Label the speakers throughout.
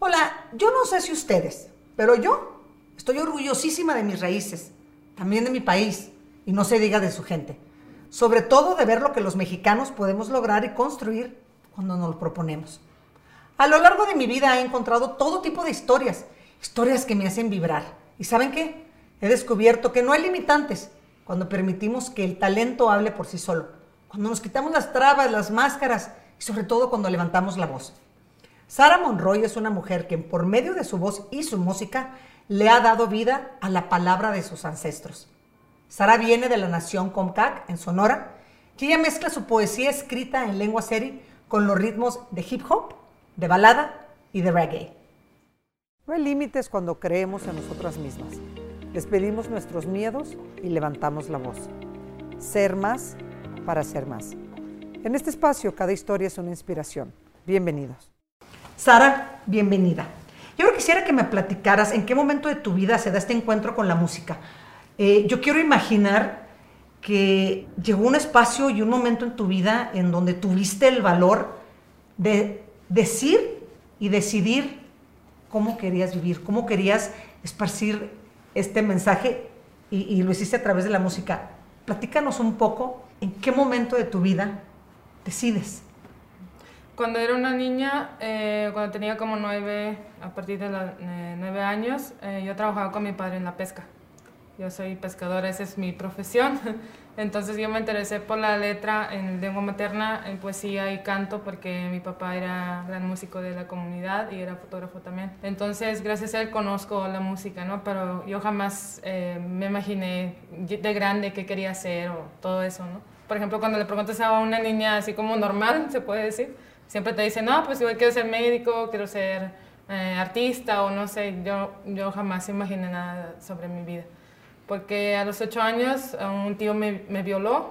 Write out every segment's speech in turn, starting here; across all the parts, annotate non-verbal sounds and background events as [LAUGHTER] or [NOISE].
Speaker 1: Hola, yo no sé si ustedes, pero yo estoy orgullosísima de mis raíces, también de mi país, y no se diga de su gente. Sobre todo de ver lo que los mexicanos podemos lograr y construir cuando nos lo proponemos. A lo largo de mi vida he encontrado todo tipo de historias, historias que me hacen vibrar. ¿Y saben qué? He descubierto que no hay limitantes cuando permitimos que el talento hable por sí solo, cuando nos quitamos las trabas, las máscaras y sobre todo cuando levantamos la voz. Sara Monroy es una mujer que por medio de su voz y su música le ha dado vida a la palabra de sus ancestros. Sara viene de la nación Comcac, en Sonora, que ella mezcla su poesía escrita en lengua seri con los ritmos de hip hop, de balada y de reggae. No hay límites cuando creemos en nosotras mismas. Despedimos nuestros miedos y levantamos la voz. Ser más para ser más. En este espacio cada historia es una inspiración. Bienvenidos. Sara, bienvenida. Yo quisiera que me platicaras en qué momento de tu vida se da este encuentro con la música. Eh, yo quiero imaginar que llegó un espacio y un momento en tu vida en donde tuviste el valor de decir y decidir cómo querías vivir, cómo querías esparcir este mensaje y, y, lo hiciste a través de la música. Platícanos un poco en qué momento de tu vida decides
Speaker 2: cuando era una niña, eh, cuando tenía como nueve, a partir de los eh, nueve años, eh, yo trabajaba con mi padre en la pesca. Yo soy pescadora, esa es mi profesión. [LAUGHS] Entonces yo me interesé por la letra en lengua materna, en poesía y canto, porque mi papá era gran músico de la comunidad y era fotógrafo también. Entonces gracias a él conozco la música, ¿no? Pero yo jamás me imaginé de grande qué quería hacer o todo eso, ¿no? Por ejemplo, cuando le preguntas a una niña así como normal, se puede decir, siempre te dicen, no, pues yo quiero ser médico, quiero ser eh, artista o no sé, yo, yo jamás imaginé nada sobre mi vida. Porque a los ocho años un tío me, me violó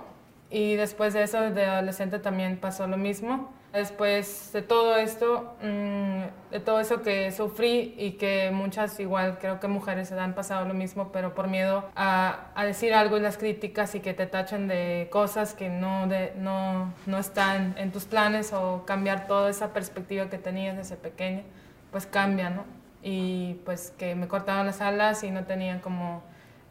Speaker 2: y después de eso de adolescente también pasó lo mismo. Después de todo esto, mm, de todo eso que sufrí y que muchas, igual creo que mujeres se han pasado lo mismo, pero por miedo a, decir algo en las críticas y que te tachen de cosas que no, no, no están en tus planes o cambiar toda esa perspectiva que tenías desde pequeña, pues cambia, ¿no? Y pues que me cortaban las alas y no tenía como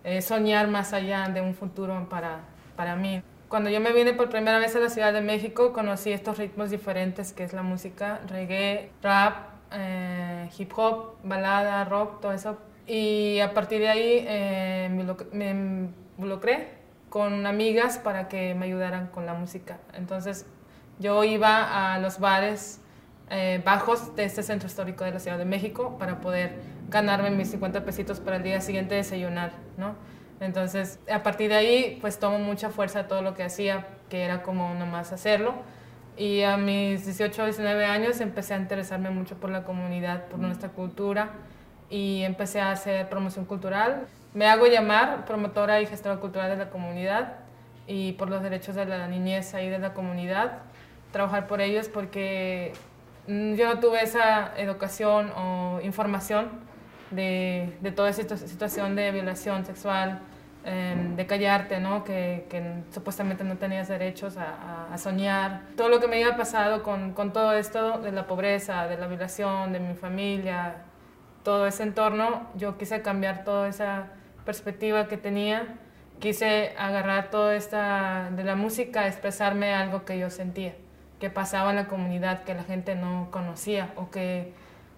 Speaker 2: eh, soñar más allá de un futuro para, para mí. Cuando yo me vine por primera vez a la Ciudad de México, conocí estos ritmos diferentes que es la música, reggae, rap, eh, hip hop, balada, rock, todo eso. Y a partir de ahí eh, me involucré con amigas para que me ayudaran con la música. Entonces yo iba a los bares eh, bajos de este centro histórico de la Ciudad de México para poder ganarme mis 50 pesitos para el día siguiente desayunar, ¿no? Entonces, a partir de ahí, pues tomo mucha fuerza todo lo que hacía, que era como nomás hacerlo. Y a mis 18, 19 años empecé a interesarme mucho por la comunidad, por nuestra cultura y empecé a hacer promoción cultural. Me hago llamar promotora y gestora cultural de la comunidad y por los derechos de la niñez ahí de la comunidad, trabajar por ellos porque mm, yo no tuve esa educación o información de, de toda esta situación de violación sexual, em, de callarte, ¿no? Que, que, supuestamente no tenías derechos a, a, soñar. Todo lo que me había pasado con, con, todo esto de la pobreza, de la violación, de mi familia, todo ese entorno, yo quise cambiar toda esa perspectiva que tenía. Quise agarrar toda esta de la música, expresarme algo que yo sentía, que pasaba en la comunidad, que la gente no conocía o que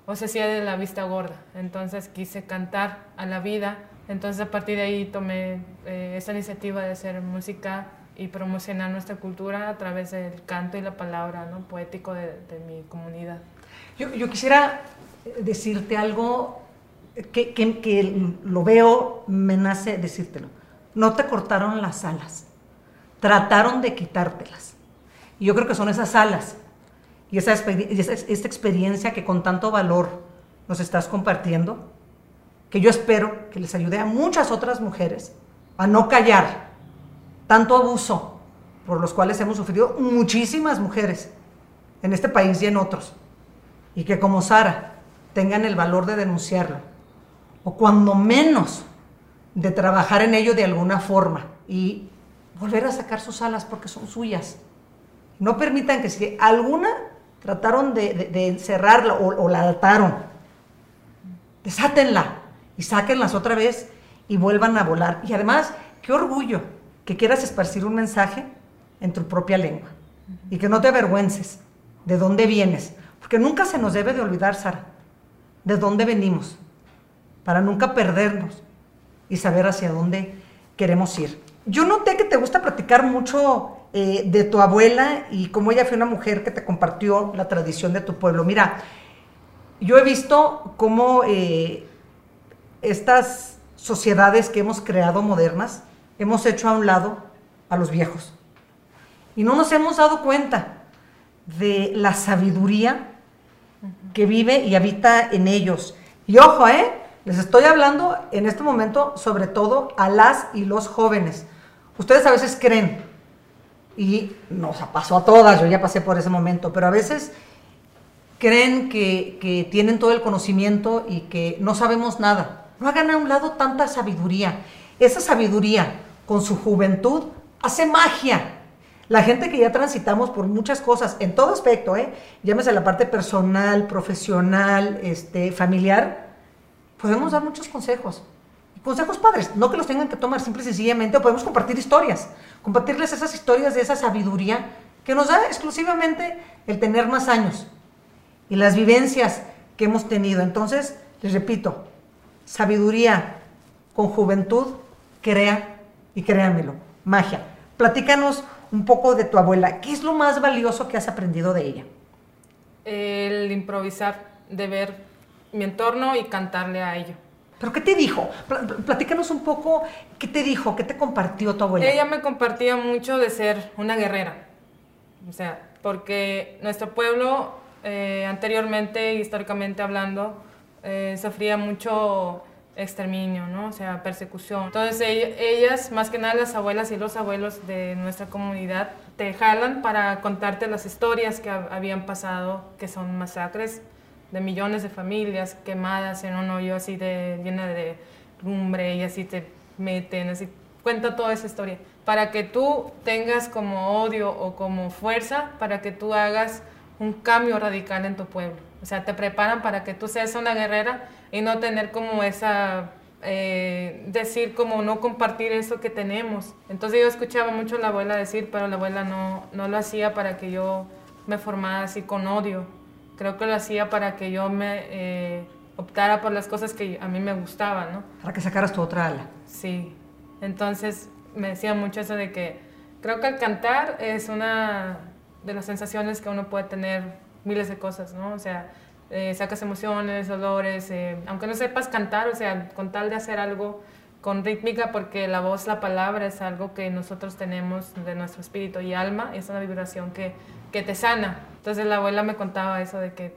Speaker 2: o se hacía de la vista gorda. Entonces quise cantar a la vida. Entonces a partir de ahí tomé eh, esa iniciativa de hacer música y promocionar nuestra cultura a través del canto y la palabra ¿no? poético de, de mi comunidad.
Speaker 1: Yo, yo, quisiera decirte algo que, que, que lo veo, me nace decírtelo. No te cortaron las alas, trataron de quitártelas. Y yo creo que son esas alas y esa, esta experiencia que con tanto valor nos estás compartiendo, que yo espero que les ayude a muchas otras mujeres a no callar tanto abuso por los cuales hemos sufrido muchísimas mujeres en este país y en otros, y que como Sara tengan el valor de denunciarlo, o cuando menos de trabajar en ello de alguna forma y volver a sacar sus alas porque son suyas. No permitan que si alguna trataron de, de, de encerrarla o, o, la ataron desátenla y sáquenlas otra vez y vuelvan a volar. Y además, qué orgullo que quieras esparcir un mensaje en tu propia lengua y que no te avergüences de dónde vienes, porque nunca se nos debe de olvidar, Sara, de dónde venimos, para nunca perdernos y saber hacia dónde queremos ir. Yo noté que te gusta platicar mucho eh, de tu abuela y cómo ella fue una mujer que te compartió la tradición de tu pueblo. Mira, yo he visto cómo eh, estas sociedades que hemos creado modernas, hemos hecho a un lado a los viejos. Y no nos hemos dado cuenta de la sabiduría que vive y habita en ellos. Y ojo, ¿eh? Les estoy hablando en este momento sobre todo a las y los jóvenes. Ustedes a veces creen, y nos pasó a todas, yo ya pasé por ese momento, pero a veces creen que, tienen todo el conocimiento y que no sabemos nada. No hagan a un lado tanta sabiduría. Esa sabiduría con su juventud hace magia. La gente que ya transitamos por muchas cosas, en todo aspecto, ¿eh? llámese la parte personal, profesional, este, familiar, podemos dar muchos consejos. Consejos padres, no que los tengan que tomar simple y sencillamente, o podemos compartir historias, compartirles esas historias de esa sabiduría que nos da exclusivamente el tener más años y las vivencias que hemos tenido. Entonces, les repito, sabiduría con juventud crea, y créanmelo, magia. Platícanos un poco de tu abuela. ¿Qué es lo más valioso que has aprendido de ella?
Speaker 2: El improvisar, de ver mi entorno y cantarle a ello.
Speaker 1: ¿Pero qué te dijo? Platícanos un poco, ¿qué te dijo? ¿Qué te compartió tu abuela?
Speaker 2: Ella me compartía mucho de ser una guerrera. O sea, porque nuestro pueblo, eh, anteriormente, históricamente hablando, eh, sufría mucho exterminio, ¿no? O sea, persecución. Entonces ellas, más que nada las abuelas y los abuelos de nuestra comunidad, te jalan para contarte las historias que habían pasado, que son masacres de millones de familias quemadas en un hoyo así de llena de lumbre y así te meten, así cuenta toda esa historia para que tú tengas como odio o como fuerza para que tú hagas un cambio radical en tu pueblo. O sea, te preparan para que tú seas una guerrera y no tener como esa, eh, decir como no compartir eso que tenemos. Entonces yo escuchaba mucho a la abuela decir, pero la abuela no, no lo hacía para que yo me formara así con odio. Creo que lo hacía para que yo me eh, optara por las cosas que a mí me gustaban, ¿no?
Speaker 1: Para que sacaras tu otra ala.
Speaker 2: Sí. Entonces me decía mucho eso de que creo que al cantar es una de las sensaciones que uno puede tener miles de cosas, ¿no? O sea, eh, sacas emociones, dolores, eh, aunque no sepas cantar, o sea, con tal de hacer algo con rítmica, porque la voz, la palabra es algo que nosotros tenemos de nuestro espíritu y alma, es una vibración que, que te sana. Entonces la abuela me contaba eso de que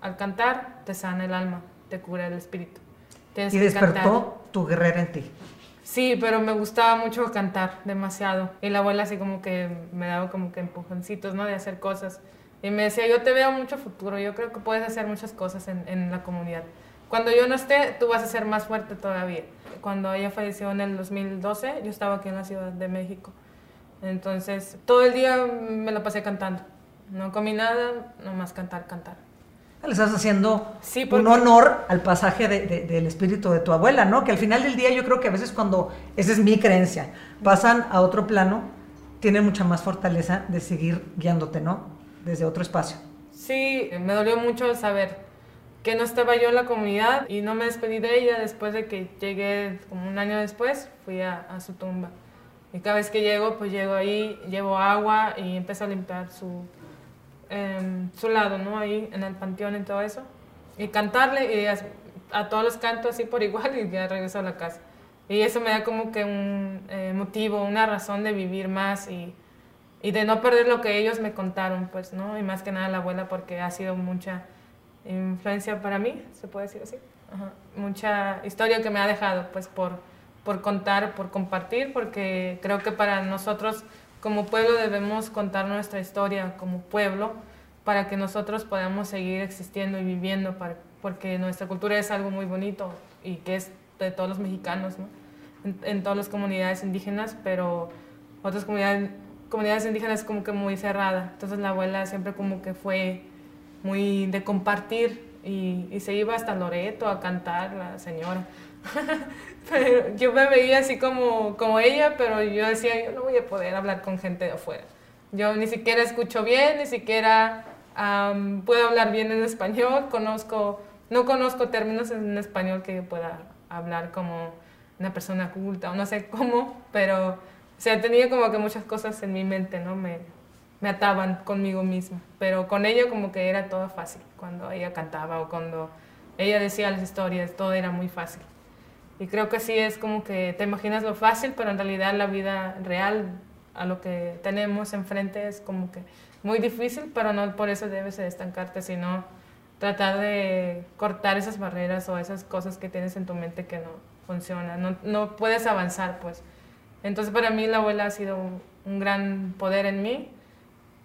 Speaker 2: al cantar te sana el alma, te cura el espíritu.
Speaker 1: y despertó tu guerrera en ti.
Speaker 2: Sí, pero me gustaba mucho cantar, demasiado. Y la abuela así como que me daba como que empujoncitos, ¿no? De hacer cosas. Y me decía, yo te veo mucho futuro, yo creo que puedes hacer muchas cosas en, en la comunidad. Cuando yo no esté, tú vas a ser más fuerte todavía. Cuando ella falleció en el 2012, yo estaba aquí en la Ciudad de México. Entonces, todo el día me lo pasé cantando. No comí nada, nomás cantar, cantar
Speaker 1: le estás haciendo un honor al pasaje del espíritu de tu abuela, ¿no? Que al final del día yo creo que a veces cuando, esa es mi creencia, pasan a otro plano, tienen mucha más fortaleza de seguir guiándote, ¿no? Desde otro espacio.
Speaker 2: Sí, me dolió mucho saber que no estaba yo en la comunidad y no me despedí de ella después de que llegué, como un año después, fui a, a su tumba. Y cada vez que llego, pues llego ahí, llevo agua y empiezo a limpiar su, en su lado, ¿no? Ahí en el panteón y todo eso. Y cantarle y a, todos los cantos así por igual y ya regreso a la casa. Y eso me da como que un eh, motivo, una razón de vivir más y, y, de no perder lo que ellos me contaron, pues, ¿no? Y más que nada la abuela porque ha sido mucha influencia para mí, se puede decir así. Mucha historia que me ha dejado, pues, por, por contar, por compartir, porque creo que para nosotros como pueblo debemos contar nuestra historia como pueblo para que nosotros podamos seguir existiendo y viviendo, porque nuestra cultura es algo muy bonito y que es de todos los mexicanos, ¿no? en, todas las comunidades indígenas, pero otras comunidades, comunidades indígenas como que muy cerrada. Entonces la abuela siempre como que fue muy de compartir y, y se iba hasta Loreto a cantar la señora. [LAUGHS] pero yo me veía así como, como ella, pero yo decía, yo no voy a poder hablar con gente de afuera. Yo ni siquiera escucho bien, ni siquiera puedo hablar bien en español, conozco, no conozco términos en español que pueda hablar como una persona culta, o no sé cómo, pero o sea, tenía como que muchas cosas en mi mente, ¿no? Me, me ataban conmigo misma, pero con ella como que era todo fácil, cuando ella cantaba o cuando ella decía las historias, todo era muy fácil. Y creo que sí es como que te imaginas lo fácil, pero en realidad la vida real, a lo que tenemos enfrente, es como que muy difícil, pero no por eso debes estancarte, sino tratar de cortar esas barreras o esas cosas que tienes en tu mente que no funcionan. No, no puedes avanzar, pues. Entonces, para mí, la abuela ha sido un, gran poder en mí.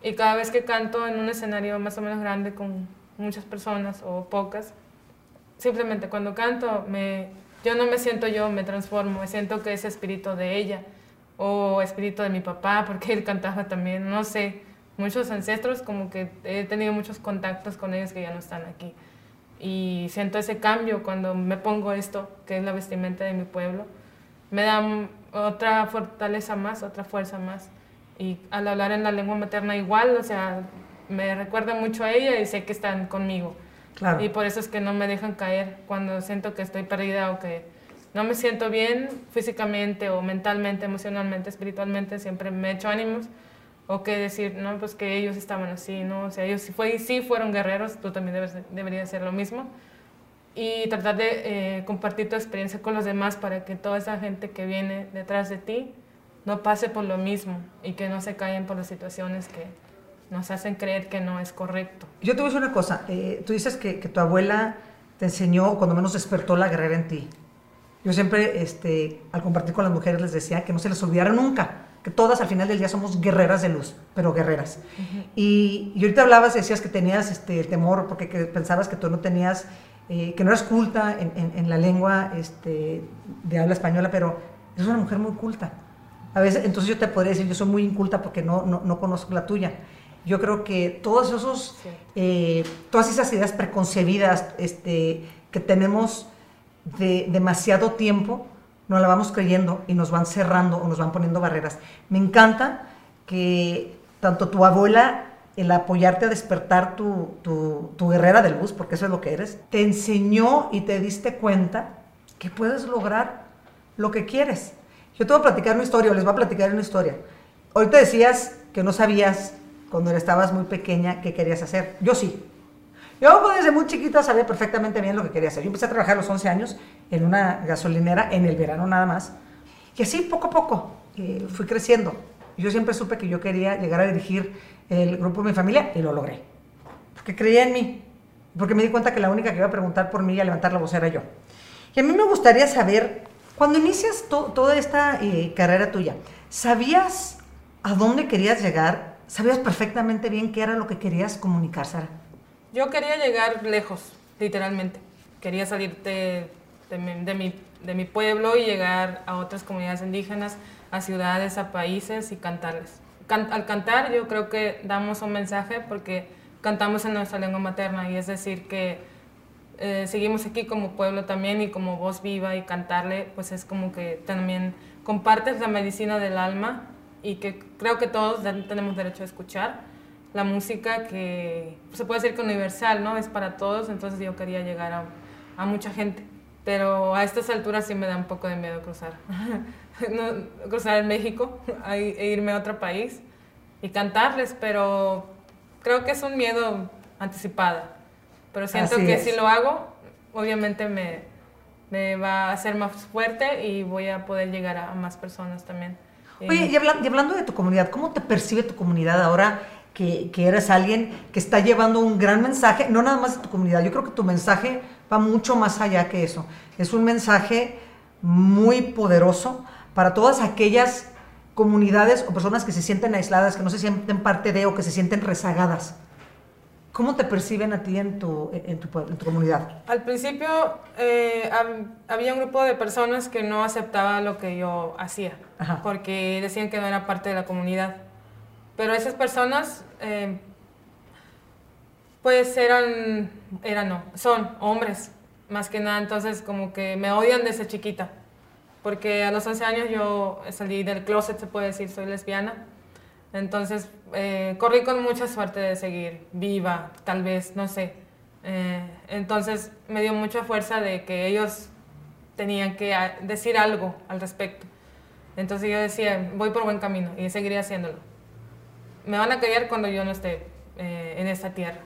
Speaker 2: Y cada vez que canto en un escenario más o menos grande con muchas personas o pocas, simplemente cuando canto me yo no me siento yo, me transformo, me siento que es espíritu de ella o espíritu de mi papá, porque él cantaba también, no sé, muchos ancestros, como que he tenido muchos contactos con ellos que ya no están aquí. Y siento ese cambio cuando me pongo esto, que es la vestimenta de mi pueblo. Me da otra fortaleza más, otra fuerza más. Y al hablar en la lengua materna igual, o sea, me recuerda mucho a ella y sé que están conmigo. Y por eso es que no me dejan caer cuando siento que estoy perdida o que no me siento bien físicamente o mentalmente, emocionalmente, espiritualmente, siempre me echo ánimos. O que decir, no, pues que ellos estaban así, ¿no? O sea, ellos sí, fue, sí fueron guerreros, tú también debes, deberías hacer lo mismo. Y tratar de eh, compartir tu experiencia con los demás para que toda esa gente que viene detrás de ti no pase por lo mismo y que no se caigan por las situaciones que, nos hacen creer que no es correcto.
Speaker 1: Yo te voy a decir una cosa, eh, tú dices que, que, tu abuela te enseñó, cuando menos despertó la guerrera en ti. Yo siempre, este, al compartir con las mujeres, les decía que no se les olvidara nunca, que todas al final del día somos guerreras de luz, pero guerreras. y, y, ahorita hablabas, decías que tenías este, el temor, porque que pensabas que tú no tenías, eh, que no eras culta en, en, en, la lengua este, de habla española, pero eres una mujer muy culta. A veces, entonces yo te podría decir, yo soy muy inculta porque no, no, no conozco la tuya yo creo que todos esos, eh, todas esas ideas preconcebidas este, que tenemos de demasiado tiempo, nos la vamos creyendo y nos van cerrando o nos van poniendo barreras. Me encanta que tanto tu abuela, el apoyarte a despertar tu, tu, tu guerrera del bus, porque eso es lo que eres, te enseñó y te diste cuenta que puedes lograr lo que quieres. Yo te voy a platicar una historia, o les voy a platicar una historia. Ahorita decías que no sabías cuando estabas muy pequeña qué querías hacer. Yo sí. Yo desde muy chiquita sabía perfectamente bien lo que quería hacer. Yo empecé a trabajar a los 11 años en una gasolinera en el verano nada más. Y así poco a poco eh, fui creciendo. Yo siempre supe que yo quería llegar a dirigir el grupo de mi familia y lo logré. Porque creía en mí. Porque me di cuenta que la única que iba a preguntar por mí y a levantar la voz era yo. Y a mí me gustaría saber, cuando inicias toda esta eh, carrera tuya, ¿sabías a dónde querías llegar? Sabías perfectamente bien qué era lo que querías comunicar, Sara.
Speaker 2: Yo quería llegar lejos, literalmente. Quería salir de, mi, de, mi, pueblo y llegar a otras comunidades indígenas, a ciudades, a países y cantarles. al cantar yo creo que damos un mensaje porque cantamos en nuestra lengua materna y es decir que eh, seguimos aquí como pueblo también y como voz viva y cantarle pues es como que también compartes la medicina del alma y que creo que todos tenemos derecho a escuchar la música que se puede decir que universal, ¿no? Es para todos, entonces yo quería llegar a, a mucha gente. Pero a estas alturas sí me da un poco de miedo cruzar. [LAUGHS] no, cruzar en México [LAUGHS] e irme a otro país y cantarles, pero creo que es un miedo anticipado. Pero siento que si lo hago, obviamente me, me va a hacer más fuerte y voy a poder llegar a más personas también.
Speaker 1: Oye, y, hablando de tu comunidad, ¿cómo te percibe tu comunidad ahora que, que, eres alguien que está llevando un gran mensaje? No nada más de tu comunidad, yo creo que tu mensaje va mucho más allá que eso. Es un mensaje muy poderoso para todas aquellas comunidades o personas que se sienten aisladas, que no se sienten parte de o que se sienten rezagadas. ¿Cómo te perciben a ti en tu, en tu, en tu comunidad?
Speaker 2: Al principio eh, había un grupo de personas que no aceptaban lo que yo hacía, porque decían que no era parte de la comunidad. Pero esas personas, eh, Pues eran, eran no, son hombres, más que nada, entonces como que me odian desde chiquita, porque a los 11 años yo salí del closet, se puede decir, soy lesbiana, entonces eh, corrí con mucha suerte de seguir viva, tal vez, no sé. Eh, entonces me dio mucha fuerza de que ellos tenían que ah, decir algo al respecto. Entonces yo decía, voy por buen camino y seguiría haciéndolo. Me van a callar cuando yo no esté eh, en esta tierra.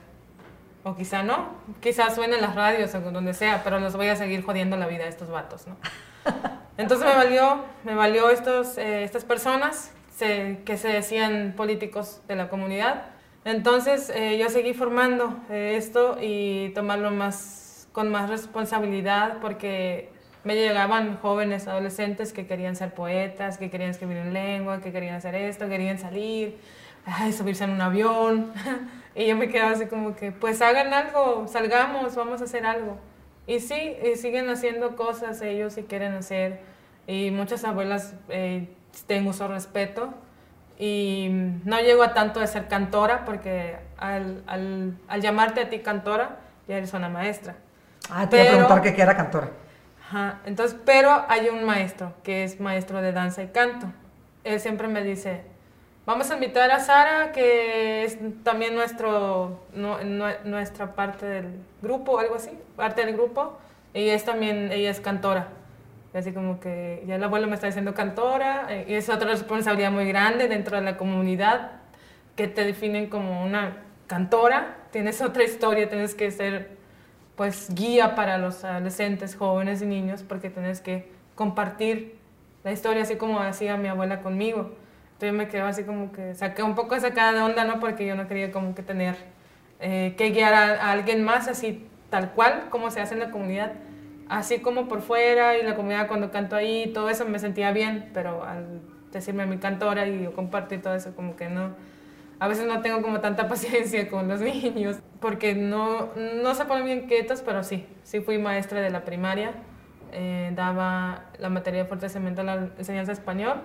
Speaker 2: O quizá no, quizás suenen las radios o donde sea, pero los voy a seguir jodiendo la vida a estos vatos, ¿no? [LAUGHS] Entonces me valió, me valió estos, eh, estas personas que se decían políticos de la comunidad. Entonces eh, yo seguí formando esto y tomarlo más, con más responsabilidad porque me llegaban jóvenes, adolescentes que querían ser poetas, que querían escribir en lengua, que querían hacer esto, querían salir, ay, subirse en un avión. [LAUGHS] y yo me quedaba así como que, pues hagan algo, salgamos, vamos a hacer algo. Y sí, y siguen haciendo cosas ellos si quieren hacer. Y muchas abuelas eh, tengo su respeto. Y no llego a tanto de ser cantora, porque al, al, al llamarte a ti cantora, ya eres una maestra.
Speaker 1: Ah, te voy a preguntar qué era cantora.
Speaker 2: Ajá, entonces, pero hay un maestro que es maestro de danza y canto. Él siempre me dice, vamos a invitar a Sara, que es también nuestro, nuestra parte del grupo, algo así, parte del grupo. Y es también, ella es cantora. Así como que ya el abuelo me está diciendo cantora, eh, y es otra responsabilidad muy grande dentro de la comunidad, que te definen como una cantora. Tienes otra historia, tienes que ser pues guía para los adolescentes, jóvenes y niños, porque tienes que compartir la historia así como hacía mi abuela conmigo. Entonces me quedo así como que saqué un poco sacada de onda, ¿no? Porque yo no quería como que tener eh, que guiar a, alguien más así tal cual como se hace en la comunidad. Así como por fuera y la comunidad cuando canto ahí, todo eso me sentía bien, pero al decirme a mi cantora y yo compartir todo eso como que no, a veces no tengo como tanta [LAUGHS] paciencia con los niños, porque no, no se ponen bien quietos, pero sí, sí fui maestra de la primaria, eh, daba la materia de fortalecimiento de la enseñanza español,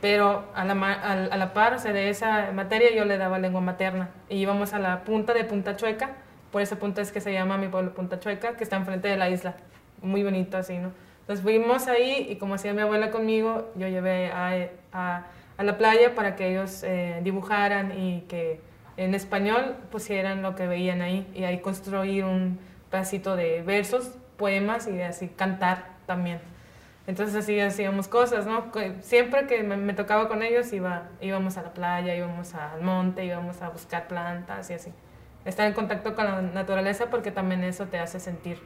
Speaker 2: pero a la, a, la par o sea, de esa materia yo le daba lengua materna y íbamos a la punta de Punta Chueca, por esa punta es que se llama mi pueblo Punta Chueca, que está enfrente de la isla, muy bonito así, ¿no? Entonces fuimos ahí y como hacía mi abuela conmigo, yo llevé a, a a la playa para que ellos eh, dibujaran y que en español pusieran lo que veían ahí y ahí construir un pedacito de versos, poemas y así cantar también. Entonces así hacíamos cosas, ¿no? Siempre que me, tocaba con ellos iba, íbamos a la playa, íbamos al monte, íbamos a buscar plantas y así. Estar en contacto con la naturaleza porque también eso te hace sentir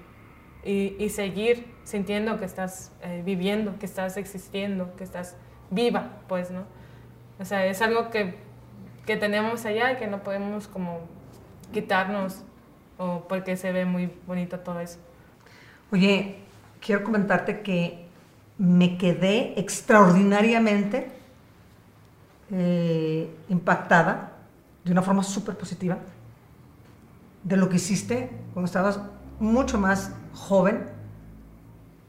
Speaker 2: y, y seguir sintiendo que estás eh, viviendo, que estás existiendo, que estás viva, pues, ¿no? O sea, es algo que, que tenemos allá y que no podemos como quitarnos o porque se ve muy bonito todo eso.
Speaker 1: Oye, quiero comentarte que me quedé extraordinariamente eh, impactada de una forma súper positiva de lo que hiciste cuando estabas mucho más joven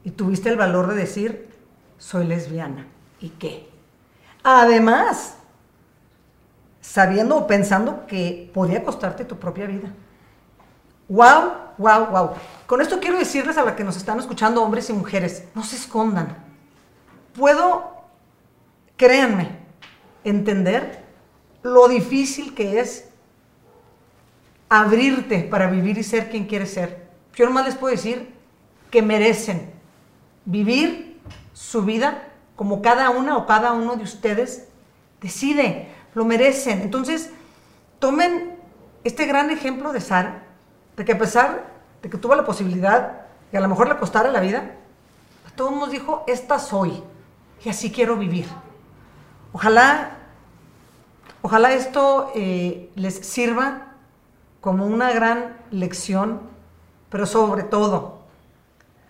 Speaker 1: y tuviste el valor de decir, soy lesbiana. ¿Y qué? Además, sabiendo o pensando que podía costarte tu propia vida. Wow, wow, wow. Con esto quiero decirles a la que nos están escuchando, hombres y mujeres, no se escondan. Puedo, créanme, entender lo difícil que es abrirte para vivir y ser quien quieres ser. Yo nomás les puedo decir que merecen vivir su vida como cada una o cada uno de ustedes decide, lo merecen. Entonces, tomen este gran ejemplo de Sara, de que a pesar de que tuvo la posibilidad y a lo mejor le costara la vida, a todos nos dijo, esta soy y así quiero vivir. Ojalá, ojalá esto eh, les sirva como una gran lección, pero sobre todo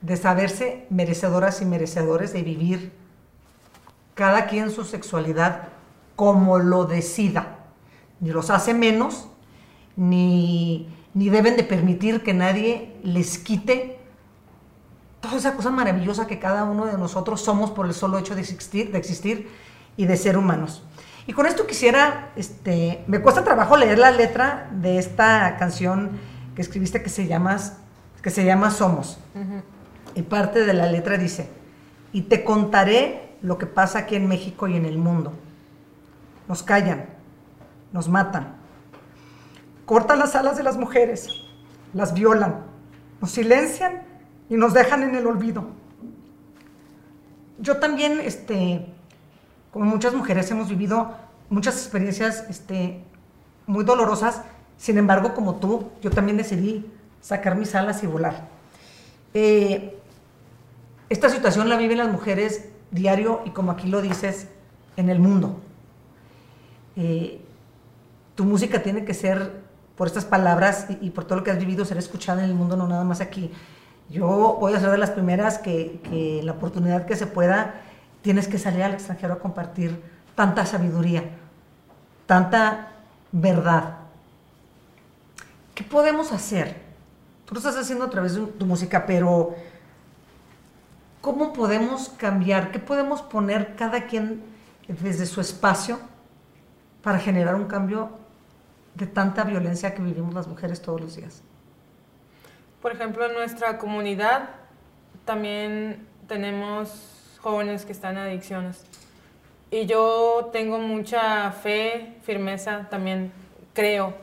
Speaker 1: de saberse merecedoras y merecedores de vivir cada quien su sexualidad como lo decida. Ni los hace menos, ni, deben de permitir que nadie les quite toda esa cosa maravillosa que cada uno de nosotros somos por el solo hecho de existir, de existir y de ser humanos. Y con esto quisiera, este, me cuesta trabajo leer la letra de esta canción que escribiste que se llama, que se llama Somos. Y parte de la letra dice, y te contaré lo que pasa aquí en México y en el mundo. Nos callan, nos matan, cortan las alas de las mujeres, las violan, nos silencian y nos dejan en el olvido. Yo también, este, como muchas mujeres, hemos vivido muchas experiencias este, muy dolorosas. Sin embargo, como tú, yo también decidí sacar mis alas y volar. Eh, esta situación la viven las mujeres diario y como aquí lo dices, en el mundo. Eh, tu música tiene que ser, por estas palabras y, por todo lo que has vivido, ser escuchada en el mundo, no nada más aquí. Yo voy a ser de las primeras que, que la oportunidad que se pueda, tienes que salir al extranjero a compartir tanta sabiduría, tanta verdad. ¿Qué podemos hacer? Tú lo estás haciendo a través de tu música, pero ¿cómo podemos cambiar? ¿Qué podemos poner cada quien desde su espacio para generar un cambio de tanta violencia que vivimos las mujeres todos los días?
Speaker 2: Por ejemplo, en nuestra comunidad también tenemos jóvenes que están en adicciones. Y yo tengo mucha fe, firmeza, también creo,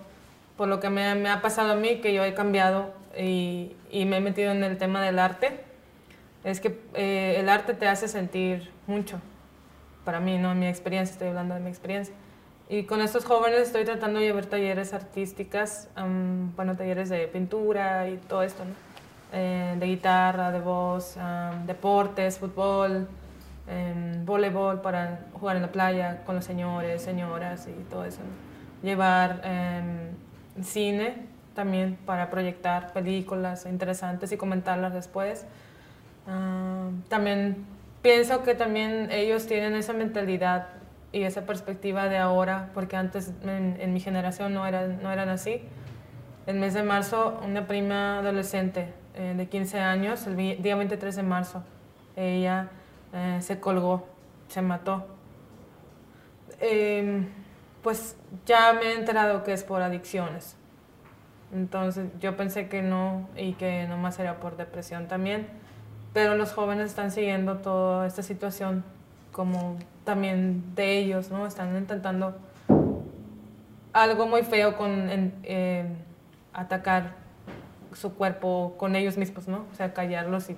Speaker 2: por lo que me, me ha pasado a mí, que yo he cambiado y, y, me he metido en el tema del arte. Es que eh, el arte te hace sentir mucho. Para mí, ¿no? Mi experiencia, estoy hablando de mi experiencia. Y con estos jóvenes estoy tratando de llevar talleres artísticas, bueno, talleres de pintura y todo esto, ¿no? Eh, de guitarra, de voz, deportes, fútbol, en voleibol para jugar en la playa con los señores, señoras y todo eso. Llevar em, cine también para proyectar películas interesantes y comentarlas después. Ah, también pienso que también ellos tienen esa mentalidad y esa perspectiva de ahora, porque antes en, mi generación no eran, no eran así. El mes de marzo, una prima adolescente eh, de 15 años, el día 23 de marzo, ella eh, se colgó, se mató. Em, pues ya me he enterado que es por adicciones. Entonces yo pensé que no y que nomás era por depresión también. Pero los jóvenes están siguiendo toda esta situación como también de ellos, ¿no? Están intentando algo muy feo con em, atacar su cuerpo con ellos mismos, ¿no? O sea, callarlos y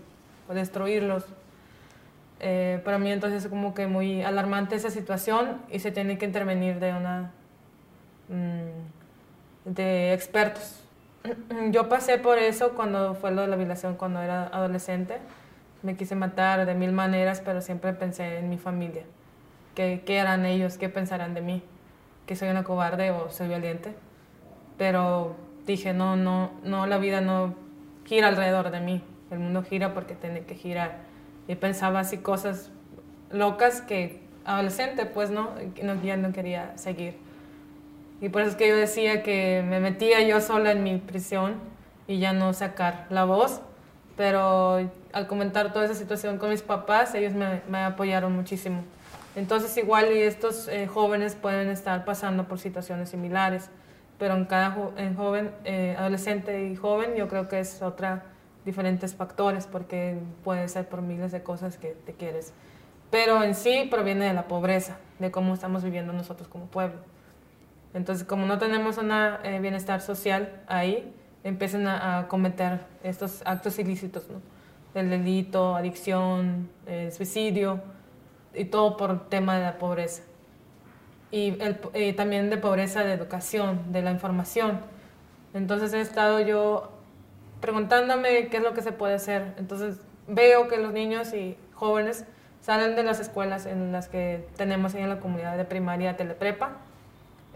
Speaker 2: destruirlos. Eh, para mí entonces es como que muy alarmante esa situación y se tiene que intervenir de una mm, de expertos. Yo pasé por eso cuando fue lo de la violación cuando era adolescente. Me quise matar de mil maneras, pero siempre pensé en mi familia. ¿Qué, qué eran ellos? ¿Qué pensarán de mí? ¿Que soy una cobarde o soy valiente? Pero dije, no, no, no, la vida no gira alrededor de mí. El mundo gira porque tiene que girar y pensaba así cosas locas que adolescente pues no, no ya no quería seguir. Y por eso es que yo decía que me metía yo sola en mi prisión y ya no sacar la voz, pero al comentar toda esa situación con mis papás, ellos me, me apoyaron muchísimo. Entonces igual y estos eh, jóvenes pueden estar pasando por situaciones similares, pero en cada en joven, eh, adolescente y joven yo creo que es otra diferentes factores, porque puede ser por miles de cosas que te quieres. Pero en sí proviene de la pobreza, de cómo estamos viviendo nosotros como pueblo. Entonces, como no tenemos un eh, bienestar social ahí, empiezan a, cometer estos actos ilícitos, ¿no? El delito, adicción, suicidio, y todo por tema de la pobreza. Y el, también de pobreza de educación, de la información. Entonces he estado yo preguntándome qué es lo que se puede hacer. Entonces veo que los niños y jóvenes salen de las escuelas en las que tenemos ahí en la comunidad de primaria teleprepa,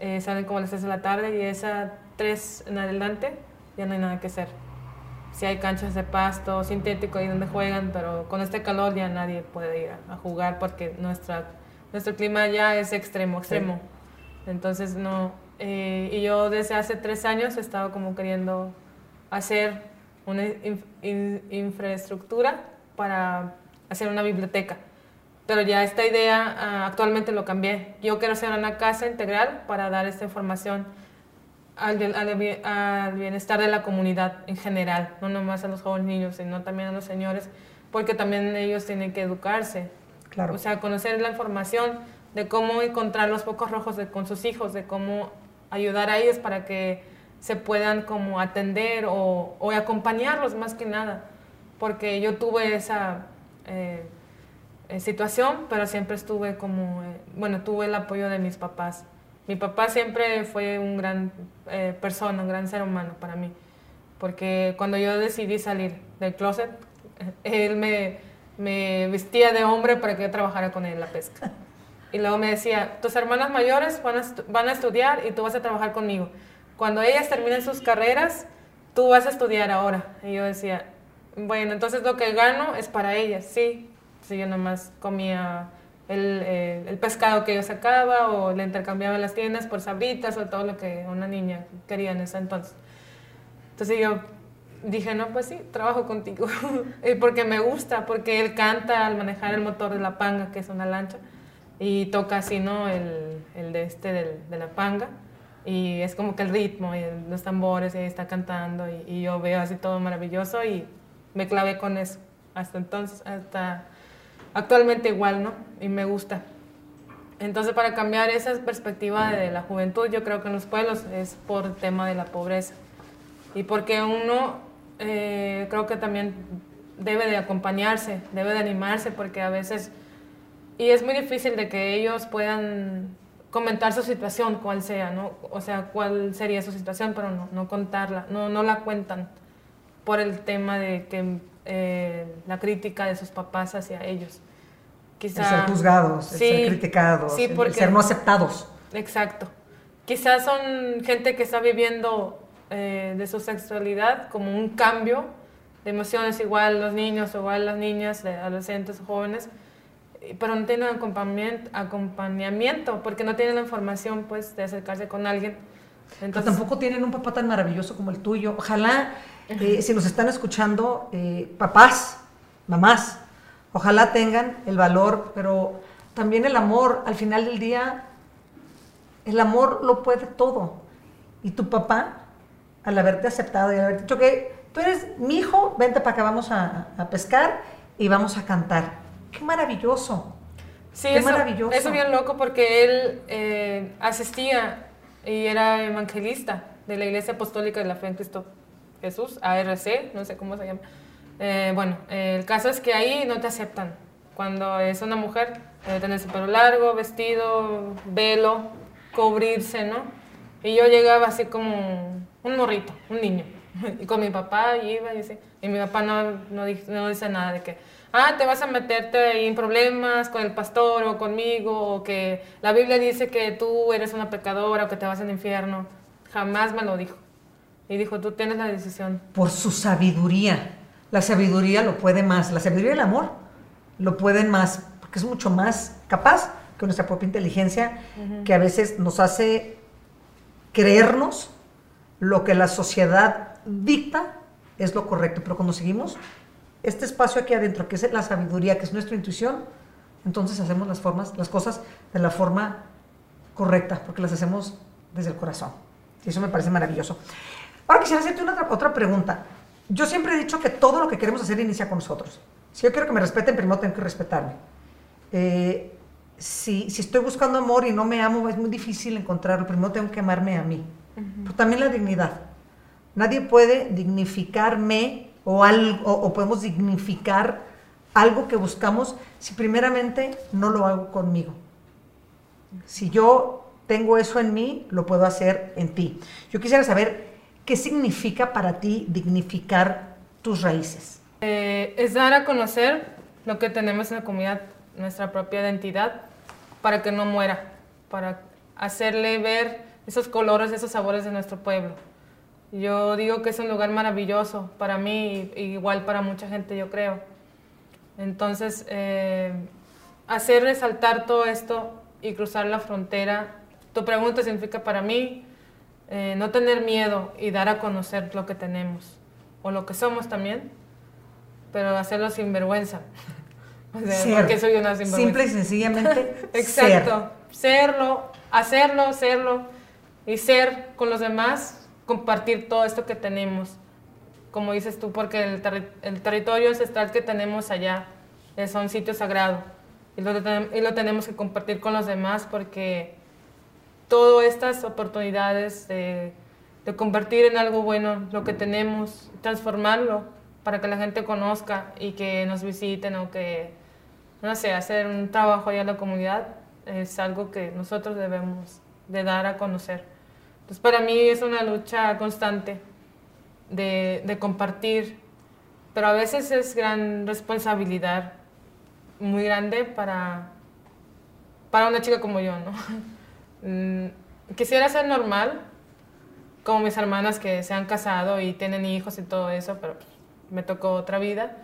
Speaker 2: eh, salen como a las 3 de la tarde y esa 3 en adelante ya no hay nada que hacer. Si hay canchas de pasto sintético ahí donde juegan, pero con este calor ya nadie puede ir a, jugar porque nuestra, nuestro clima ya es extremo, extremo. Entonces no, eh, y yo desde hace tres años he estado como queriendo hacer una infraestructura para hacer una biblioteca. Pero ya esta idea ah, actualmente lo cambié. Yo quiero hacer una casa integral para dar esta información al, al, bienestar de la comunidad en general, no nomás a los jóvenes niños, sino también a los señores, porque también ellos tienen que educarse. Claro. O sea, conocer la información de cómo encontrar los focos rojos con sus hijos, de cómo ayudar a ellos para que se puedan como atender o, o acompañarlos más que nada. Porque yo tuve esa eh, eh, situación, pero siempre estuve como, eh, bueno, tuve el apoyo de mis papás. Mi papá siempre fue un gran persona, un gran ser humano para mí. Porque cuando yo decidí salir del closet, [LAUGHS] él me, me vestía de hombre para que yo trabajara con él en la pesca. [LAUGHS] Y luego me decía, tus hermanas mayores van a, van a estudiar y tú vas a trabajar conmigo. Cuando ellas terminen sus carreras, tú vas a estudiar ahora. Y yo decía, bueno, entonces lo que gano es para ellas, sí. Si yo nomás comía el, eh, el, pescado que yo sacaba o le intercambiaba en las tiendas por sabritas o todo lo que una niña quería en ese entonces. Entonces yo dije, no, pues sí, trabajo contigo. [LAUGHS] porque me gusta, porque él canta al manejar el motor de la panga, que es una lancha, y toca así, ¿no? El, el de este de la panga y es como que el ritmo y los tambores y está cantando y, yo veo así todo maravilloso y me clavé con eso hasta entonces, hasta actualmente igual, ¿no? Y me gusta. Entonces, para cambiar esa perspectiva de la juventud, yo creo que en los pueblos es por tema de la pobreza. Y porque uno, eh, creo que también debe de acompañarse, debe de animarse, porque a veces, y es muy difícil de que ellos puedan comentar su situación, cual sea, ¿no? O sea, cuál sería su situación, pero no, no contarla, no, no la cuentan por el tema de que eh, la crítica de sus papás hacia ellos.
Speaker 1: Quizá, el ser juzgados, el ser criticados, el, ser no aceptados.
Speaker 2: Exacto. Quizás son gente que está viviendo eh, de su sexualidad como un cambio de emociones, igual los niños, igual las niñas, adolescentes, jóvenes, pero no tienen acompañamiento, acompañamiento porque no tienen la información pues de acercarse con alguien.
Speaker 1: Entonces, pero tampoco tienen un papá tan maravilloso como el tuyo. Ojalá, eh, si nos están escuchando, eh, papás, mamás, ojalá tengan el valor, pero también el amor, al final del día, el amor lo puede todo. Y tu papá, al haberte aceptado y al haberte dicho que tú eres mi hijo, vente para acá, vamos a, a pescar y vamos a cantar Qué maravilloso.
Speaker 2: Sí, Qué eso, maravilloso. Eso bien loco porque él eh, asistía y era evangelista de la Iglesia Apostólica de la Fe en Cristo Jesús, ARC, no sé cómo se llama. Eh, bueno, el caso es que ahí no te aceptan. Cuando es una mujer, debe tener su pelo largo, vestido, velo, cubrirse, ¿no? Y yo llegaba así como un morrito, un niño. [LAUGHS] Y con mi papá iba y, así, y mi papá no, no, no dice nada de que ah, te vas a meterte en problemas con el pastor o conmigo, o que la Biblia dice que tú eres una pecadora o que te vas al infierno. Jamás me lo dijo. Y dijo, tú tienes la decisión.
Speaker 1: Por su sabiduría. La sabiduría lo puede más. La sabiduría y el amor lo pueden más, porque es mucho más capaz que nuestra propia inteligencia, que a veces nos hace creernos lo que la sociedad dicta es lo correcto. Pero cuando seguimos este espacio aquí adentro, que es la sabiduría, que es nuestra intuición, entonces hacemos las formas, las cosas de la forma correcta, porque las hacemos desde el corazón. Y eso me parece maravilloso. Ahora quisiera hacerte una, otra pregunta. Yo siempre he dicho que todo lo que queremos hacer inicia con nosotros. Si yo quiero que me respeten, primero tengo que respetarme. Eh, si, si, estoy buscando amor y no me amo, es muy difícil encontrarlo. Primero tengo que amarme a mí. Pero también la dignidad. Nadie puede dignificarme o, algo, o podemos dignificar algo que buscamos si primeramente no lo hago conmigo. Si yo tengo eso en mí, lo puedo hacer en ti. Yo quisiera saber qué significa para ti dignificar tus raíces.
Speaker 2: Eh, es dar a conocer lo que tenemos en la comunidad, nuestra propia identidad, para que no muera, para hacerle ver esos colores, esos sabores de nuestro pueblo. Yo digo que es un lugar maravilloso para mí, igual para mucha gente yo creo. Entonces, eh, hacer resaltar todo esto y cruzar la frontera, tu pregunta significa para mí eh, no tener miedo y dar a conocer lo que tenemos o lo que somos también, pero hacerlo sin vergüenza. [LAUGHS]
Speaker 1: porque soy una sinvergüenza. Simple y sencillamente [LAUGHS]
Speaker 2: Exacto, serlo, hacerlo, serlo y ser con los demás, compartir todo esto que tenemos, como dices tú, porque el, el territorio ancestral que tenemos allá es un sitio sagrado y lo, y lo tenemos que compartir con los demás porque todas estas oportunidades de, de convertir en algo bueno lo que tenemos, transformarlo para que la gente conozca y que nos visiten o que, no sé, hacer un trabajo allá en la comunidad, es algo que nosotros debemos de dar a conocer. Entonces para mí es una lucha constante de, de compartir, pero a veces es gran responsabilidad, muy grande para, para una chica como yo, ¿no? [LAUGHS] Mm, quisiera ser normal, como mis hermanas que se han casado y tienen hijos y todo eso, pero me tocó otra vida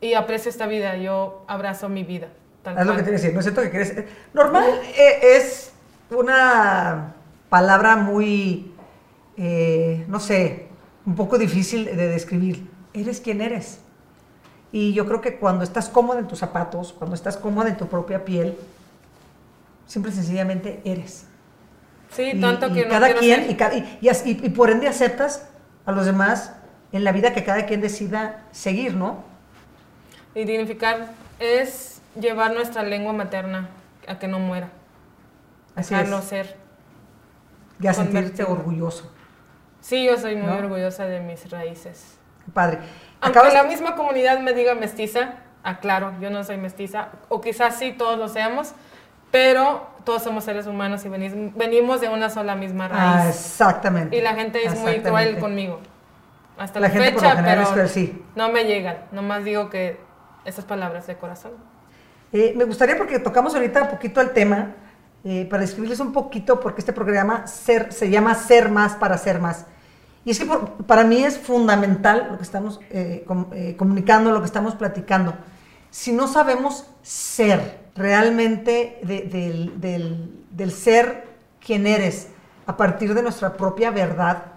Speaker 2: y aprecio esta vida, yo abrazo mi vida.
Speaker 1: es lo que te decir, ¿no es cierto que quieres? Normal eh, es una palabra muy, eh, no sé, un poco difícil de describir. Eres quien eres. Y yo creo que cuando estás cómodo en tus zapatos, cuando estás cómoda en tu propia piel, simple y sencillamente eres.
Speaker 2: Sí, tanto que
Speaker 1: cada quien, y, y, por ende aceptas a los demás en la vida que cada quien decida seguir, ¿no?
Speaker 2: Y dignificar es llevar nuestra lengua materna a que no muera.
Speaker 1: Así
Speaker 2: no ser
Speaker 1: y a sentirte orgulloso.
Speaker 2: Sí, yo soy muy orgullosa de mis raíces.
Speaker 1: Padre.
Speaker 2: Aunque la misma comunidad me diga mestiza, aclaro, yo no soy mestiza, o quizás sí todos lo seamos, pero todos somos seres humanos y venimos de una sola misma raíz.
Speaker 1: Ah, exactamente.
Speaker 2: Y la gente es muy cruel conmigo. Hasta la, fecha, pero sí. no me llegan. Nomás digo que esas palabras de corazón.
Speaker 1: Eh, me gustaría, porque tocamos ahorita un poquito el tema, eh, para describirles un poquito, porque este programa ser, se llama Ser Más para Ser Más. Y es que para mí es fundamental lo que estamos eh, eh, comunicando, lo que estamos platicando. Si no sabemos ser realmente del, del, ser quien eres a partir de nuestra propia verdad,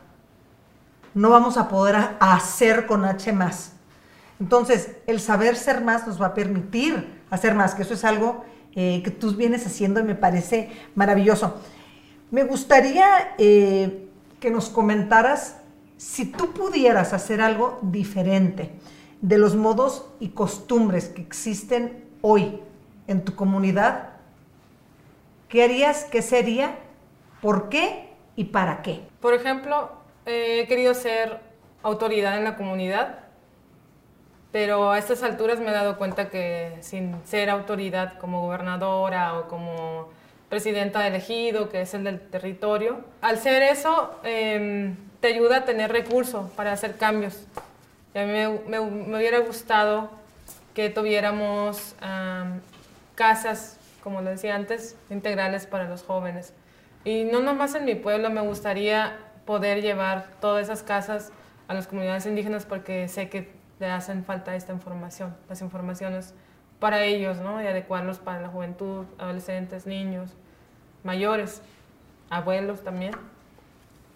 Speaker 1: no vamos a poder hacer con H más. Entonces, el saber ser más nos va a permitir hacer más, que eso es algo eh, que tú vienes haciendo y me parece maravilloso. Me gustaría eh, que nos comentaras si tú pudieras hacer algo diferente de los modos y costumbres que existen hoy en tu comunidad, ¿qué harías? ¿Qué sería? ¿Por qué? ¿Y para qué?
Speaker 2: Por ejemplo, he querido ser autoridad en la comunidad pero a estas alturas me he dado cuenta que sin ser autoridad como gobernadora o como presidenta de elegido, que es el del territorio, al ser eso em, te ayuda a tener recursos para hacer cambios. A mí me, hubiera gustado que tuviéramos casas, como lo decía antes, integrales para los jóvenes. Y no nomás en mi pueblo, me gustaría poder llevar todas esas casas a las comunidades indígenas porque sé que le hacen falta esta información, las informaciones para ellos, ¿no? Y adecuarlos para la juventud, adolescentes, niños, mayores, abuelos también.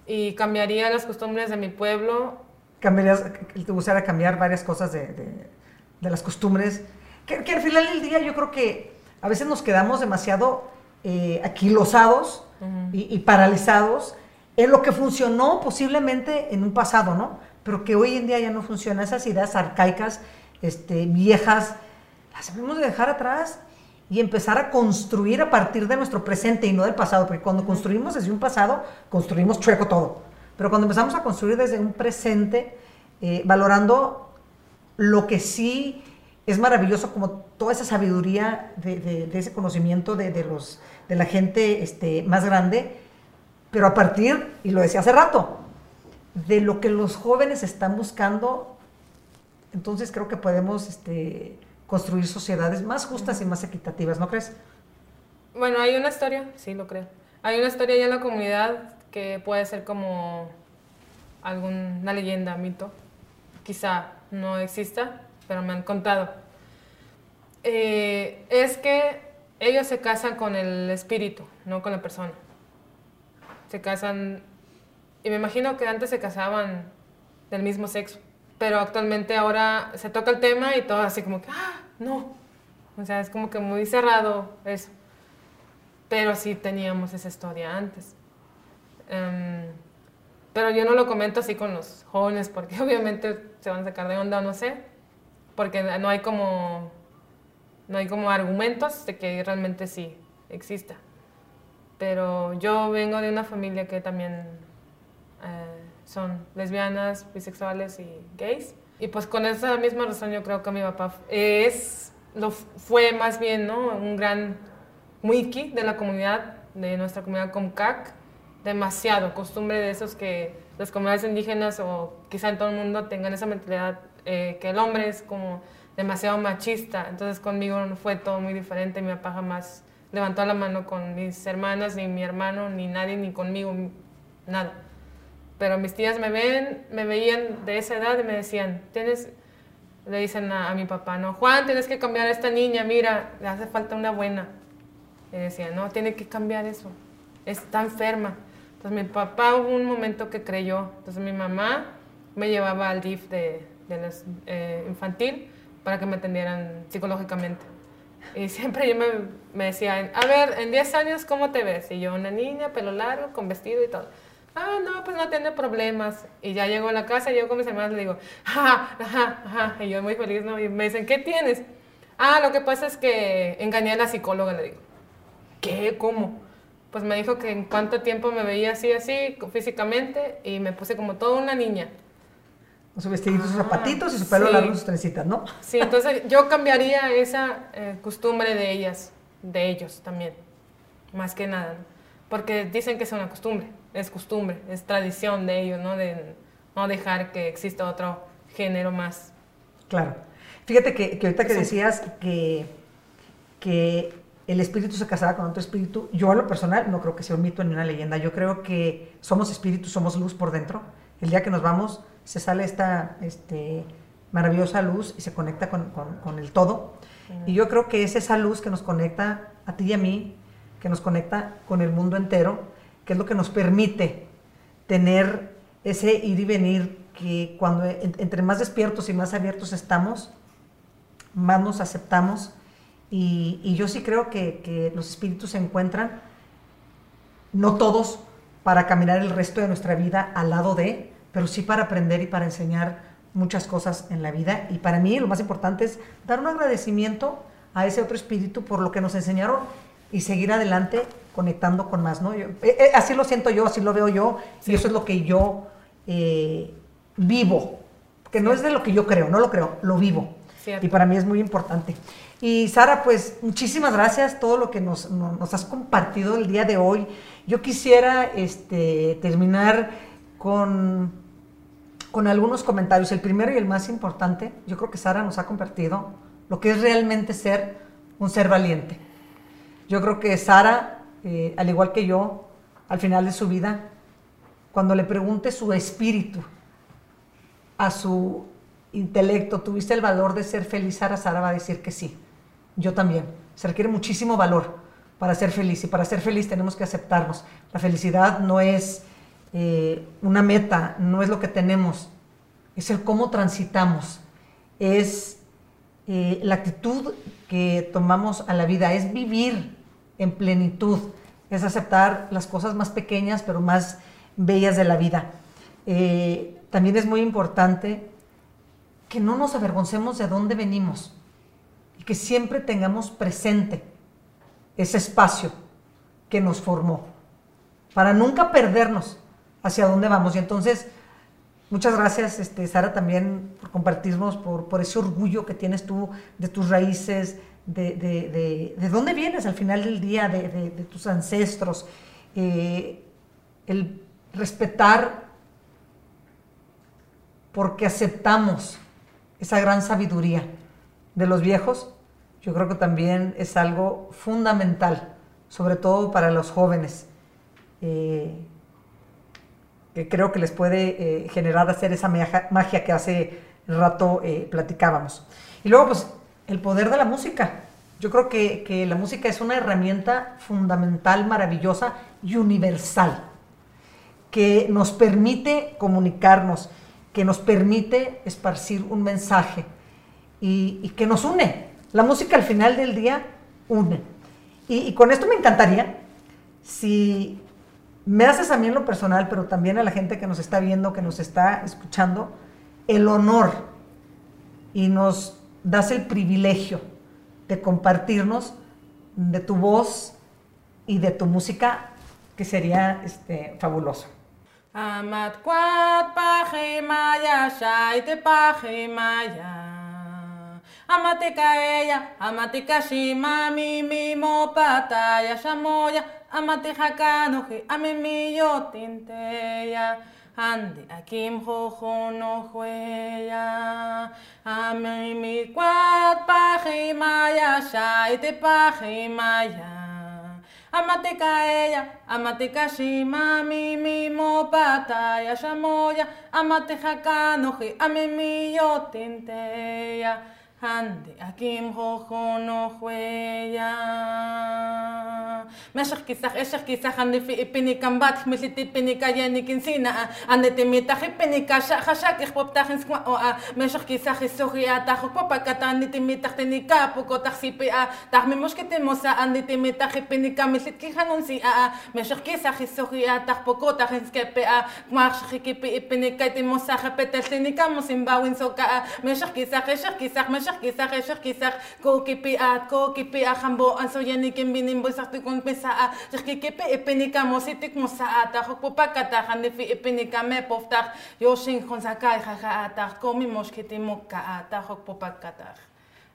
Speaker 2: Y cambiaría las costumbres de mi pueblo.
Speaker 1: Cambiarías, te gustaría cambiar varias cosas de, de, las costumbres, que, al final del día yo creo que a veces nos quedamos demasiado eh, aquilosados y, y paralizados en lo que funcionó posiblemente en un pasado, ¿no? pero que hoy en día ya no funciona. Esas ideas arcaicas, este, viejas, las debemos de dejar atrás y empezar a construir a partir de nuestro presente y no del pasado, porque cuando construimos desde un pasado, construimos chueco todo. Pero cuando empezamos a construir desde un presente, eh, valorando lo que sí es maravilloso, como toda esa sabiduría de, ese conocimiento de, los, de la gente este, más grande, pero a partir, y lo decía hace rato, de lo que los jóvenes están buscando, entonces creo que podemos este, construir sociedades más justas y más equitativas, ¿no crees?
Speaker 2: Bueno, hay una historia, sí lo creo. Hay una historia ya en la comunidad que puede ser como alguna leyenda, mito. Quizá no exista, pero me han contado. Eh, es que ellos se casan con el espíritu, no con la persona. Se casan y me imagino que antes se casaban del mismo sexo, pero actualmente ahora se toca el tema y todo así como que, ah, no. O sea, es como que muy cerrado eso. Pero sí teníamos esa historia antes. Em, pero yo no lo comento así con los jóvenes porque [LAUGHS] obviamente se van a sacar de onda no sé, porque no hay como, no hay como argumentos de que realmente sí exista. Pero yo vengo de una familia que también eh, son lesbianas, bisexuales y gays. Y pues con esa misma razón yo creo que mi papá es, lo fue más bien, ¿no? Un gran wiki de la comunidad, de nuestra comunidad Comcac, demasiado, costumbre de esos que las comunidades indígenas o quizá en todo el mundo tengan esa mentalidad eh, que el hombre es como demasiado machista. Entonces conmigo fue todo muy diferente, mi papá jamás levantó la mano con mis hermanas, ni mi hermano, ni nadie, ni conmigo, nada. Pero mis tías me ven, me veían de esa edad y me decían, tienes, le dicen a, mi papá, no, Juan, tienes que cambiar a esta niña, mira, le hace falta una buena. Y decía, no, tiene que cambiar eso, está enferma. Entonces mi papá hubo un momento que creyó, entonces mi mamá me llevaba al DIF de, eh, infantil para que me atendieran psicológicamente. Y [LAUGHS] siempre yo me, decía, a ver, en 10 años, ¿cómo te ves? Y yo, una niña, pelo largo, con vestido y todo. Ah, no, pues no tiene problemas. Y ya llego a la casa, llego con mis hermanas, le digo, ja, ja, ja. Y yo muy feliz, ¿no? Y me dicen, ¿qué tienes? Ah, lo que pasa es que engañé a la psicóloga, le digo. ¿Qué? ¿Cómo? Pues me dijo que en cuánto tiempo me veía así, así, físicamente, y me puse como toda una niña.
Speaker 1: Con su vestidito, sus zapatitos y su pelo largo, sus trencitas, ¿no?
Speaker 2: Sí, entonces yo cambiaría esa eh, costumbre de ellas, de ellos también, más que nada, porque dicen que es una costumbre es costumbre, es tradición de ellos, ¿no? De no dejar que exista otro género más.
Speaker 1: Claro. Fíjate que, que ahorita que decías que, que el espíritu se casaba con otro espíritu, yo a lo personal no creo que sea un mito ni una leyenda, yo creo que somos espíritus, somos luz por dentro. El día que nos vamos, se sale esta este, maravillosa luz y se conecta con, con, el todo. Y yo creo que es esa luz que nos conecta a ti y a mí, que nos conecta con el mundo entero que es lo que nos permite tener ese ir y venir que cuando entre más despiertos y más abiertos estamos, más nos aceptamos. Y, yo sí creo que, los espíritus se encuentran, no todos para caminar el resto de nuestra vida al lado de, pero sí para aprender y para enseñar muchas cosas en la vida. Y para mí lo más importante es dar un agradecimiento a ese otro espíritu por lo que nos enseñaron y seguir adelante conectando con más, ¿no? Eh, eh, así lo siento yo, así lo veo yo, y eso es lo que yo eh, vivo, que no es de lo que yo creo, no lo creo, lo vivo. Y para mí es muy importante. Y Sara, pues muchísimas gracias todo lo que nos, has compartido el día de hoy. Yo quisiera este, terminar con, algunos comentarios. El primero y el más importante, yo creo que Sara nos ha compartido lo que es realmente ser un ser valiente. Yo creo que Sara eh, al igual que yo, al final de su vida, cuando le pregunte su espíritu a su intelecto, ¿tuviste el valor de ser feliz? Sara, Sara va a decir que sí. Yo también. Se requiere muchísimo valor para ser feliz y para ser feliz tenemos que aceptarnos. La felicidad no es eh, una meta, no es lo que tenemos, es el cómo transitamos, es eh, la actitud que tomamos a la vida, es vivir en plenitud, es aceptar las cosas más pequeñas pero más bellas de la vida. Eh, también es muy importante que no nos avergoncemos de dónde venimos que siempre tengamos presente ese espacio que nos formó, para nunca perdernos hacia dónde vamos. Y entonces, muchas gracias, este, Sara, también por compartirnos, por, ese orgullo que tienes tú de tus raíces, de, dónde vienes al final del día, de, tus ancestros, eh, el respetar porque aceptamos esa gran sabiduría de los viejos, yo creo que también es algo fundamental, sobre todo para los jóvenes, eh, que creo que les puede eh, generar hacer esa magia, que hace rato platicábamos. Y luego, pues, el poder de la música. Yo creo que, la música es una herramienta fundamental, maravillosa y universal, que nos permite comunicarnos, que nos permite esparcir un mensaje y, que nos une. La música al final del día une. Y, con esto me encantaría si me haces a mí en lo personal, pero también a la gente que nos está viendo, que nos está escuchando, el honor y nos das el privilegio de compartirnos de tu voz y de tu música, que sería este, fabuloso.
Speaker 2: Amat kwat pahimaya shaite pahimaya. Amatika Αμάτικα αμάτικα σημάμι, μιμό πατάια, σαμόγια, αμάτιχα κάνοχη, αμιμιό την τέια. Άντι ακίμ χοχόνο χουέλια, μη κουάτ πάχη μάγια, σάιτε πάχη μάγια. Αμάτικα έλια, αμάτικα σημάμι, μιμό πατάια, σαμόγια, αμάτιχα κάνοχη, αμιμιό την τέια. הנדאגים הוכו נוחוויה. משך כיסח אשך כיסח הנפי פיניקה בת חמישתי פיניקה יניקין סינה הנתי מתחי פיניקה חשק יכפו פתחין סקמאואה משך כיסח איסוכיה תחו פופה קטן נתי מתחתי ניקה פוקו תחסיפיה תח ממושקתי מוסה הנתי מתחי פיניקה משלית כחנון סיאה משך כיסח איסוכיה תח פוקו תחין סקפיה כמח שחיקי פיניקה תמוסה חפת תלניקה מוסים באווין סוקה משך כיסח אשך כיסח משך soka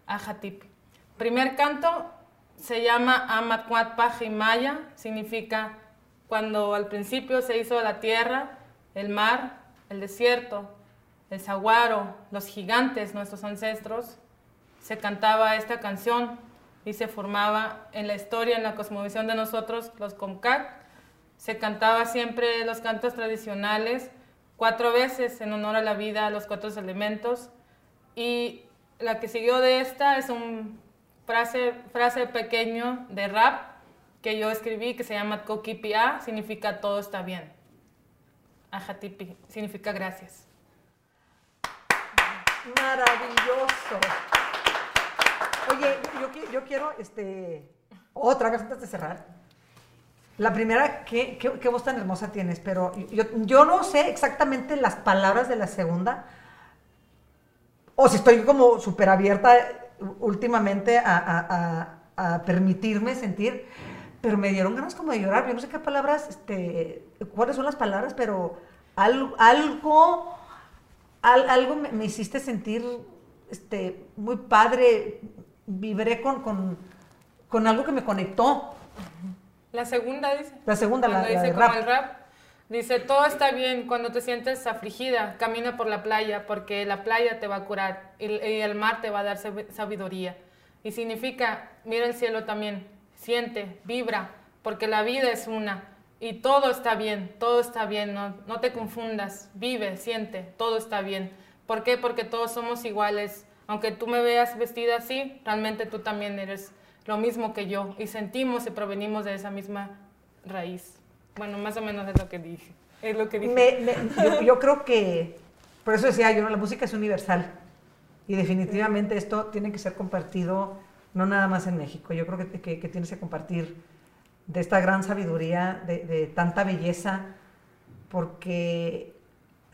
Speaker 2: a primer canto se llama Amatkuat Pajimaya, significa cuando al principio se hizo la tierra, el mar, el desierto, el saguaro, los gigantes, nuestros ancestros, se cantaba esta canción y se formaba en la historia, en la cosmovisión de nosotros, los Comcac. Se cantaba siempre los cantos tradicionales, cuatro veces en honor a la vida, a los cuatro elementos. Y la que siguió de esta es un frase, frase pequeño de rap que yo escribí que se llama Kokipia, significa todo está bien. Ajatipi, significa gracias.
Speaker 1: Maravilloso. Oye, yo, qui- yo quiero, este, otra vez antes de cerrar. La primera, ¿qué, qué, qué voz tan hermosa tienes? Pero yo, yo no sé exactamente las palabras de la segunda. O si estoy como súper abierta últimamente a, permitirme sentir. Pero me dieron ganas como de llorar. Yo no sé qué palabras, este, cuáles son las palabras, pero al- algo al- algo me, me hiciste sentir este, muy padre, vibré con, con, con algo que me conectó.
Speaker 2: La segunda dice.
Speaker 1: La segunda, la,
Speaker 2: Cuando
Speaker 1: la
Speaker 2: dice como
Speaker 1: rap.
Speaker 2: el rap. Dice, todo está bien cuando te sientes afligida, camina por la playa porque la playa te va a curar y, y el mar te va a dar sab- sabiduría. Y significa, mira el cielo también, siente, vibra, porque la vida es una y todo está bien, todo está bien, no, no te confundas, vive, siente, todo está bien. ¿Por qué? Porque todos somos iguales. Aunque tú me veas vestida así, realmente tú también eres lo mismo que yo y sentimos y provenimos de esa misma raíz. Bueno, más o menos es lo que dije. Es lo que dije.
Speaker 1: Yo, creo que, por eso decía yo, la música es universal. Y definitivamente esto tiene que ser compartido no nada más en México. Yo creo que, tienes que compartir de esta gran sabiduría, de tanta belleza, porque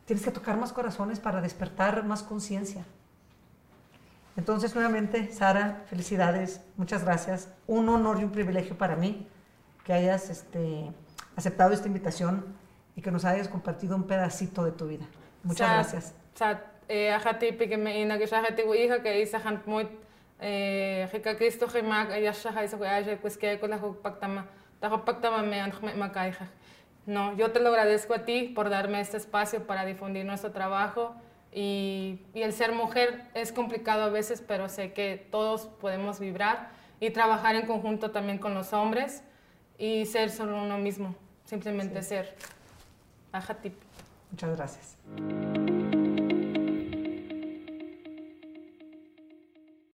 Speaker 1: tienes que tocar más corazones para despertar más conciencia. Entonces, nuevamente, Sara, felicidades, muchas gracias. Un honor y un privilegio para mí que hayas este, aceptado esta invitación y que nos hayas compartido un pedacito de tu vida. Muchas
Speaker 2: Sa-
Speaker 1: gracias.
Speaker 2: Sa eh, pike me ina que hija que isa han muy eh hika Cristo que ma ya shaha isa que ay pues que con la pactama ta pactama me an me makaija. No, yo te lo agradezco a ti por darme este espacio para difundir nuestro trabajo y, y el ser mujer es complicado a veces, pero sé que todos podemos vibrar y trabajar en conjunto también con los hombres y ser solo uno mismo, simplemente ser. Ajatip.
Speaker 1: Muchas gracias.